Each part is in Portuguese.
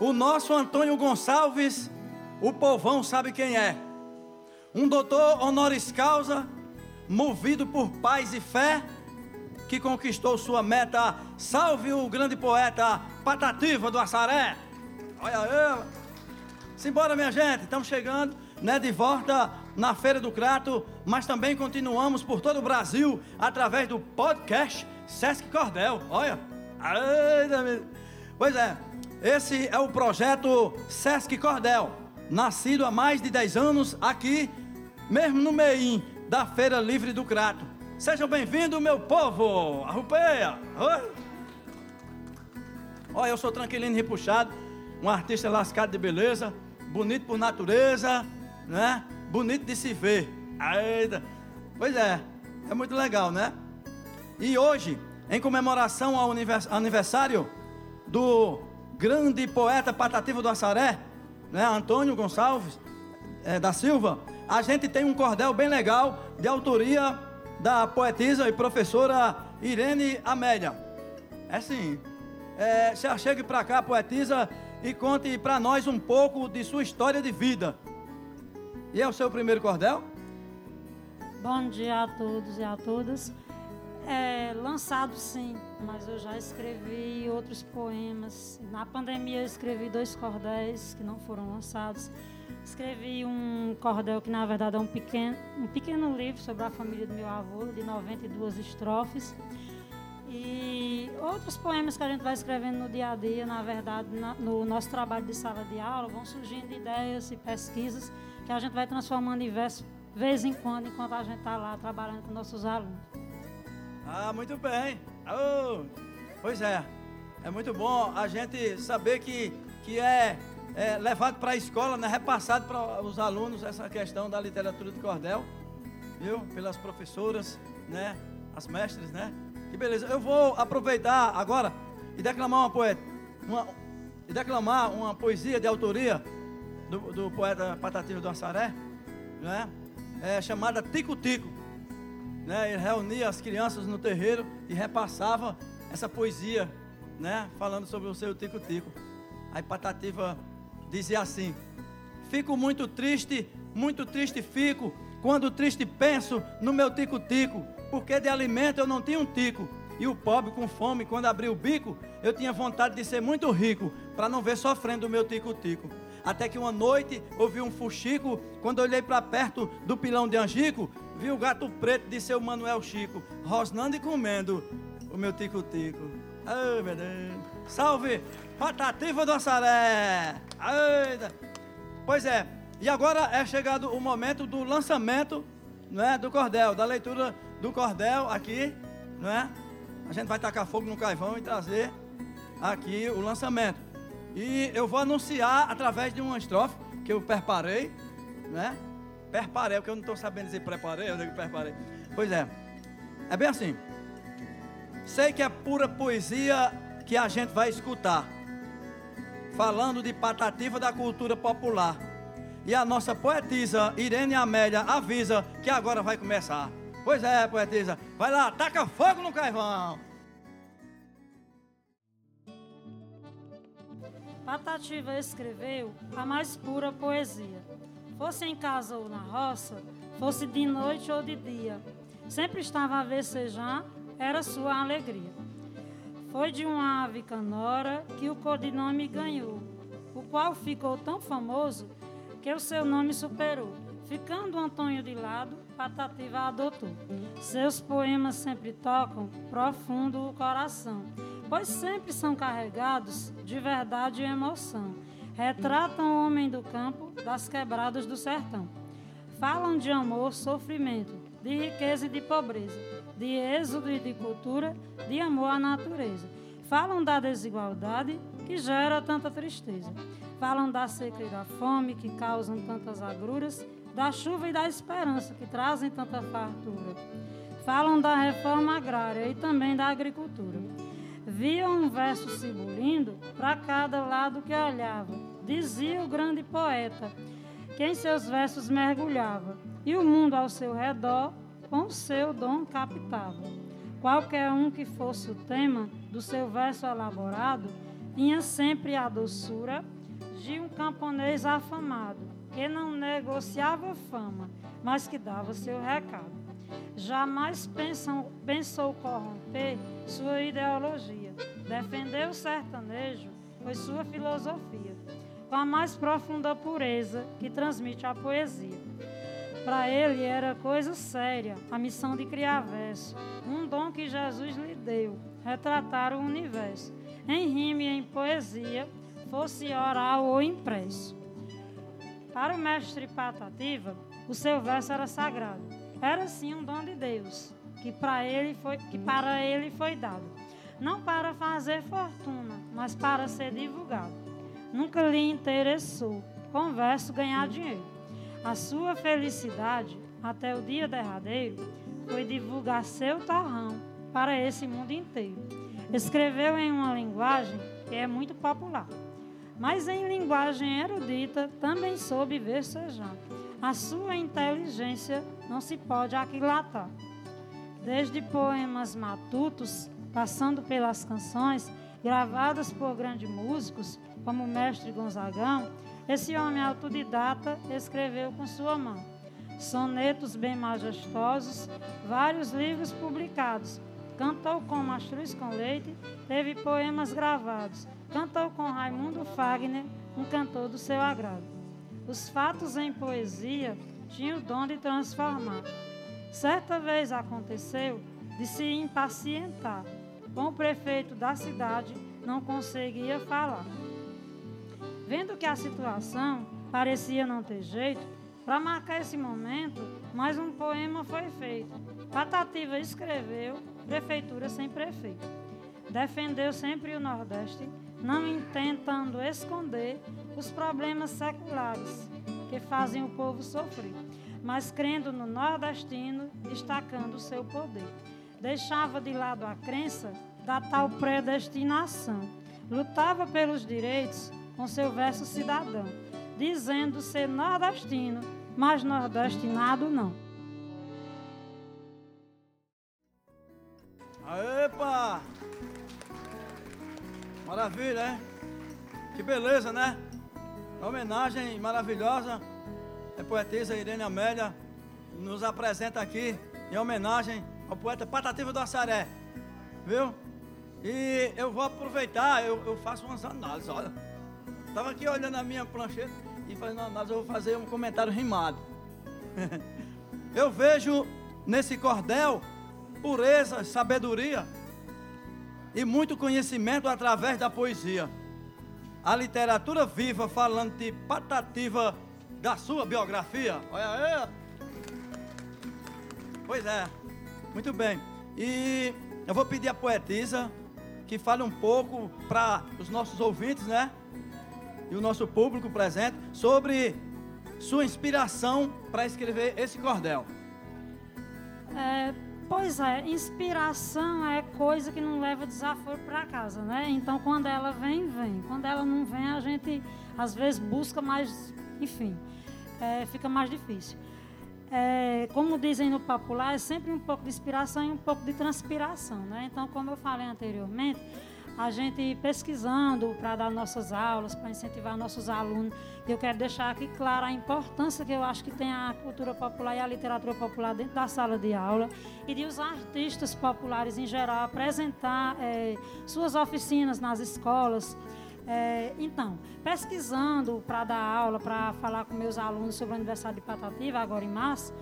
O nosso Antônio Gonçalves, o povão sabe quem é. Um doutor honoris causa, movido por paz e fé, que conquistou sua meta. Salve o grande poeta Patativa do Assaré. Olha eu. Simbora, minha gente, estamos chegando, né, de volta na Feira do Crato, mas também continuamos por todo o Brasil através do podcast Sesc Cordel. Olha. Pois é, esse é o projeto Sesc Cordel, nascido há mais de 10 anos aqui, mesmo no meio da Feira Livre do Crato. Sejam bem-vindos, meu povo! Arrupeia! Olha, eu sou tranquilinho e repuxado, um artista lascado de beleza, bonito por natureza, né? Bonito de se ver. Eita. Pois é, é muito legal, né? E hoje, em comemoração ao aniversário do grande poeta patativo do Assaré, né, Antônio Gonçalves é, da Silva, a gente tem um cordel bem legal de autoria da poetisa e professora Irene Amélia. É sim. É, chegue para cá, poetisa, e conte para nós um pouco de sua história de vida. E é o seu primeiro cordel? Bom dia a todos e a todas. É, lançado sim, mas eu já escrevi outros poemas. Na pandemia eu escrevi dois cordéis que não foram lançados. Escrevi um cordel que na verdade é um pequeno, um pequeno livro sobre a família do meu avô, de 92 estrofes. E outros poemas que a gente vai escrevendo no dia a dia, na verdade, na, no nosso trabalho de sala de aula, vão surgindo ideias e pesquisas que a gente vai transformando em verso, vez em quando, enquanto a gente está lá trabalhando com nossos alunos. Ah, muito bem. Oh, pois é. É muito bom a gente saber que, que é, é levado para a escola, né, repassado para os alunos essa questão da literatura de cordel, viu? Pelas professoras, né? As mestres, né? Que beleza. Eu vou aproveitar agora e declamar uma poeta, uma, e declamar uma poesia de autoria do, do poeta Patativa do Assaré, né? É, chamada Tico Tico né? Ele reunia as crianças no terreiro e repassava essa poesia, né? Falando sobre o seu tico-tico. Aí Patativa dizia assim: Fico muito triste, muito triste fico, quando triste penso no meu tico-tico, porque de alimento eu não tinha um tico. E o pobre com fome, quando abriu o bico, eu tinha vontade de ser muito rico, para não ver sofrendo o meu tico-tico. Até que uma noite ouvi um fuxico, quando olhei para perto do pilão de Angico, vi o gato preto de seu Manuel Chico, rosnando e comendo o meu tico-tico. Ai, meu Deus. Salve, Patativa do Assaré. Eita. Pois é, e agora é chegado o momento do lançamento não é, do cordel, da leitura do cordel aqui, não é? A gente vai tacar fogo no caivão e trazer aqui o lançamento. E eu vou anunciar através de uma estrofe que eu preparei, né? Perparei, porque eu não estou sabendo dizer preparei, eu digo perparei. Pois é, é bem assim. Sei que é pura poesia que a gente vai escutar, falando de patativa da cultura popular. E a nossa poetisa Irene Amélia avisa que agora vai começar. Pois é, poetisa, vai lá, taca fogo no carvão. Patativa escreveu a mais pura poesia fosse em casa ou na roça, fosse de noite ou de dia, sempre estava a vecejar, era sua alegria. Foi de uma ave canora que o codinome ganhou, o qual ficou tão famoso que o seu nome superou. Ficando Antônio de lado, Patativa adotou. Seus poemas sempre tocam profundo o coração, pois sempre são carregados de verdade e emoção retratam o homem do campo das quebradas do sertão. Falam de amor, sofrimento, de riqueza e de pobreza, de êxodo e de cultura, de amor à natureza. Falam da desigualdade que gera tanta tristeza. Falam da seca e da fome que causam tantas agruras, da chuva e da esperança que trazem tanta fartura. Falam da reforma agrária e também da agricultura. Viam um verso se para cada lado que olhava dizia o grande poeta, que em seus versos mergulhava, e o mundo ao seu redor com seu dom captava. Qualquer um que fosse o tema do seu verso elaborado, tinha sempre a doçura de um camponês afamado, que não negociava fama, mas que dava seu recado. Jamais pensam, pensou corromper sua ideologia. Defender o sertanejo foi sua filosofia, com a mais profunda pureza que transmite a poesia. Para ele era coisa séria a missão de criar verso, um dom que Jesus lhe deu, retratar o universo, em rima e em poesia, fosse oral ou impresso. Para o mestre Patativa, o seu verso era sagrado. Era sim um dom de Deus, que para ele foi, que para ele foi dado, não para fazer fortuna, mas para ser divulgado. Nunca lhe interessou, com verso ganhar dinheiro. A sua felicidade, até o dia derradeiro, foi divulgar seu torrão para esse mundo inteiro. Escreveu em uma linguagem que é muito popular, mas em linguagem erudita também soube versejar. A sua inteligência não se pode aquilatar. Desde poemas matutos, passando pelas canções gravadas por grandes músicos, como o mestre Gonzagão, esse homem autodidata escreveu com sua mão sonetos bem majestosos, vários livros publicados, cantou com Mastruz com Leite, teve poemas gravados, cantou com Raimundo Fagner, um cantor do seu agrado. Os fatos em poesia tinham o dom de transformar. Certa vez aconteceu de se impacientar. Com o prefeito da cidade, não conseguia falar. Vendo que a situação parecia não ter jeito, para marcar esse momento, mais um poema foi feito. Patativa escreveu Prefeitura sem prefeito. Defendeu sempre o Nordeste, não intentando esconder os problemas seculares que fazem o povo sofrer, mas crendo no nordestino, destacando o seu poder. Deixava de lado a crença da tal predestinação. Lutava pelos direitos com seu verso cidadão, dizendo ser nordestino, mas nordestinado não. Epa! Maravilha, hein? Que beleza, né? Homenagem maravilhosa. A poetisa Irene Amélia nos apresenta aqui em homenagem ao poeta Patativa do Assaré. Viu? E eu vou aproveitar, eu, eu faço umas análises, olha. Estava aqui olhando a minha plancheta e fazendo análise, eu vou fazer um comentário rimado. eu vejo nesse cordel pureza, sabedoria e muito conhecimento através da poesia. A literatura viva falando de patativa da sua biografia. Olha aí. Pois é, muito bem. E eu vou pedir à poetisa que fale um pouco para os nossos ouvintes, né? E o nosso público presente sobre sua inspiração para escrever esse cordel. É, Pois é, inspiração é coisa que não leva desaforo para casa, né? Então, quando ela vem, vem. Quando ela não vem, a gente às vezes busca mais, enfim, é, fica mais difícil. É, como dizem no popular, é sempre um pouco de inspiração e um pouco de transpiração, né? Então, como eu falei anteriormente, a gente pesquisando para dar nossas aulas, para incentivar nossos alunos. E eu quero deixar aqui clara a importância que eu acho que tem a cultura popular e a literatura popular dentro da sala de aula e de os artistas populares em geral apresentar é, suas oficinas nas escolas. É, então, pesquisando para dar aula, para falar com meus alunos sobre o aniversário de Patativa, agora em março,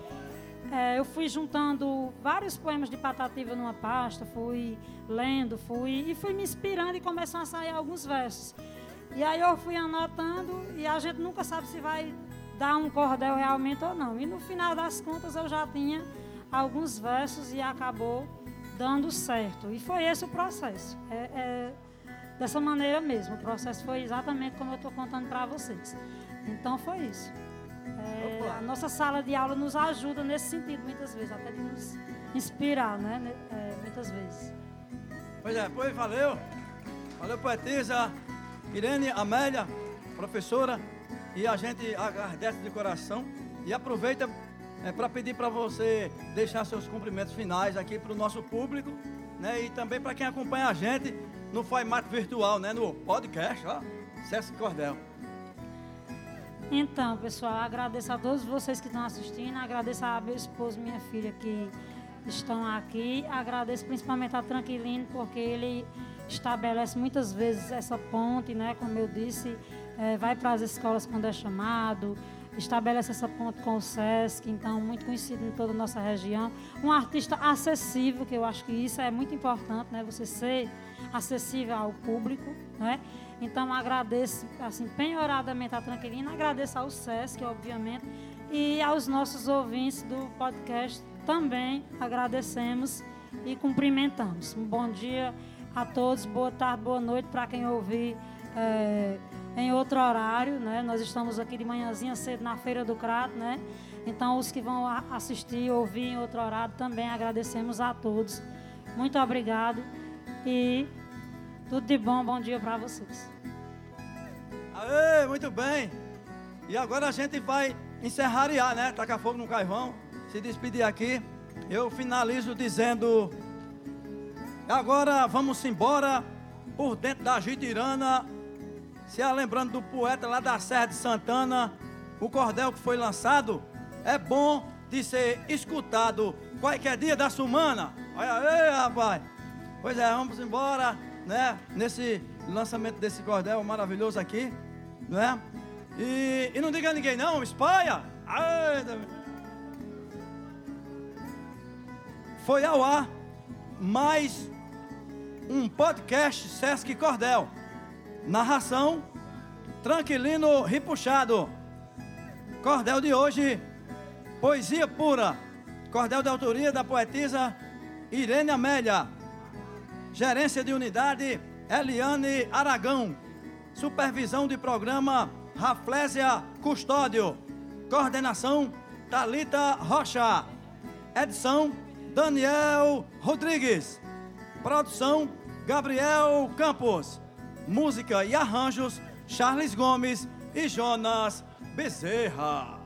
é, eu fui juntando vários poemas de Patativa numa pasta, fui lendo, fui e fui me inspirando e começaram a sair alguns versos. E aí eu fui anotando e a gente nunca sabe se vai dar um cordel realmente ou não. E no final das contas eu já tinha alguns versos e acabou dando certo. E foi esse o processo. É, é dessa maneira mesmo. O processo foi exatamente como eu estou contando para vocês. Então foi isso. É, a nossa sala de aula nos ajuda nesse sentido, muitas vezes, até de nos inspirar, né? É, muitas vezes. Pois é, pois valeu. Valeu, poetisa Irene Amélia, professora. E a gente agradece de coração. E aproveita é, para pedir para você deixar seus cumprimentos finais aqui para o nosso público. Né, e também para quem acompanha a gente no formato virtual, né? No podcast, ó. Sesc Cordel. Então, pessoal, agradeço a todos vocês que estão assistindo, agradeço a meu esposo e minha filha que estão aqui, agradeço principalmente a Tranquilino, porque ele estabelece muitas vezes essa ponte, né? Como eu disse, é, vai para as escolas quando é chamado, estabelece essa ponte com o SESC, então muito conhecido em toda a nossa região. Um artista acessível, que eu acho que isso é muito importante, né? Você ser acessível ao público, né? Então agradeço assim penhoradamente a Tranquilina, agradeço ao SESC, obviamente, e aos nossos ouvintes do podcast também agradecemos e cumprimentamos. Um bom dia a todos, boa tarde, boa noite para quem ouvir é, em outro horário, né? Nós estamos aqui de manhãzinha cedo na Feira do Crato, né? Então os que vão assistir, ouvir em outro horário também agradecemos a todos. Muito obrigado e tudo de bom, bom dia para vocês. Aê, muito bem. E agora a gente vai encerrar, né? Tacar fogo no carvão, se despedir aqui. Eu finalizo dizendo: agora vamos embora por dentro da Gitirana, se lembrando do poeta lá da Serra de Santana, o cordel que foi lançado é bom de ser escutado qualquer dia da semana. Olha aí, rapaz. Pois é, vamos embora né, nesse lançamento desse cordel maravilhoso aqui, né? E, e não diga a ninguém não, espalha. Foi ao ar mais um podcast Sesc Cordel. Narração Tranquilino Ripuxado. Cordel de hoje, poesia pura. Cordel de autoria da poetisa Irene Amélia. Gerência de unidade, Eliane Aragão. Supervisão de programa, Raflésia Custódio. Coordenação, Talita Rocha. Edição, Daniel Rodrigues. Produção, Gabriel Campos. Música e arranjos, Charles Gomes e Jonas Bezerra.